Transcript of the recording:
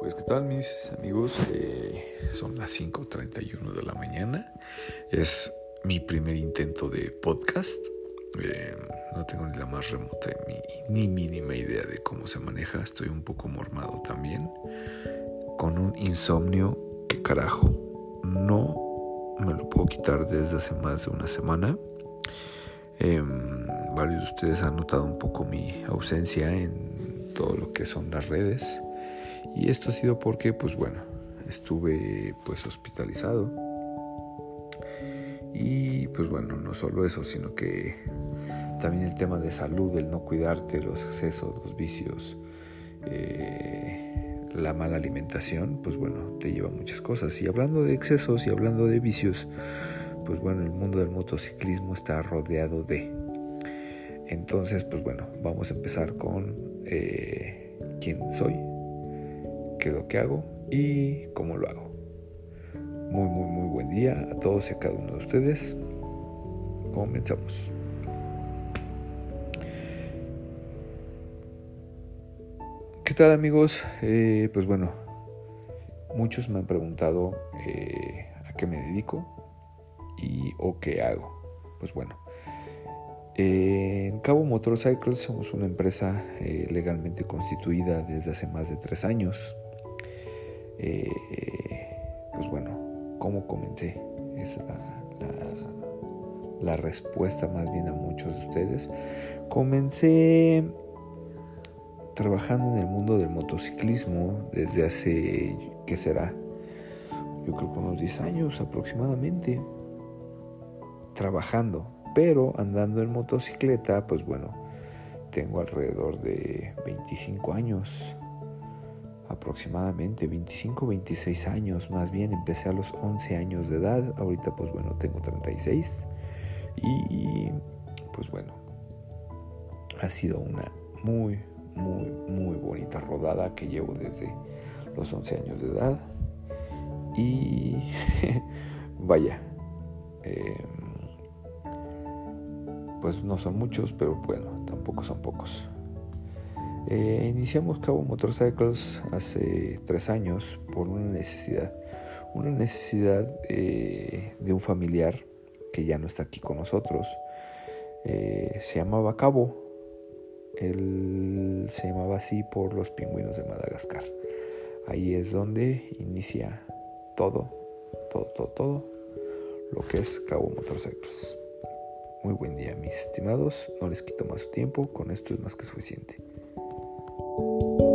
Pues qué tal mis amigos, eh, son las 5.31 de la mañana, es mi primer intento de podcast, eh, no tengo ni la más remota ni, mínima idea de cómo se maneja, estoy un poco mormado también, con un insomnio que carajo, no me lo puedo quitar desde hace más de una semana. Em, varios de ustedes han notado un poco mi ausencia en todo lo que son las redes. Y esto ha sido porque, pues bueno, estuve pues hospitalizado. Y pues bueno, no solo eso, sino que también el tema de salud, el no cuidarte, los excesos, los vicios, eh, la mala alimentación, pues bueno, te lleva a muchas cosas. Y hablando de excesos y hablando de vicios, pues bueno, el mundo del motociclismo está rodeado de. Entonces, pues bueno, vamos a empezar con eh, quién soy, qué es lo que hago y cómo lo hago. Muy, muy, muy buen día a todos y a cada uno de ustedes. Comenzamos. ¿Qué tal amigos? Eh, pues bueno, muchos me han preguntado eh, a qué me dedico y o qué hago. Pues bueno, en Cabo Motorcycles somos una empresa eh, legalmente constituida desde hace más de tres años. Eh, pues bueno, ¿cómo comencé? Es la, respuesta más bien a muchos de ustedes. Comencé trabajando en el mundo del motociclismo desde hace, ¿qué será? Yo creo que unos 10 años aproximadamente. Trabajando, pero andando en motocicleta, pues bueno, tengo alrededor de 25 años aproximadamente 25, 26 años más bien. Empecé a los 11 años de edad, ahorita pues bueno, tengo 36 y pues bueno, ha sido una muy, muy, muy bonita rodada que llevo desde los 11 años de edad y vaya, em, pues no son muchos, pero bueno, tampoco son pocos. Eh, iniciamos Cabo Motorcycles hace tres años por una necesidad. Una necesidad eh, de un familiar que ya no está aquí con nosotros. Eh, se llamaba Cabo. Él se llamaba así por los pingüinos de Madagascar. Ahí es donde inicia todo, todo, todo, todo lo que es Cabo Motorcycles. Muy buen día, mis estimados. No les quito más su tiempo. Con esto es más que suficiente. you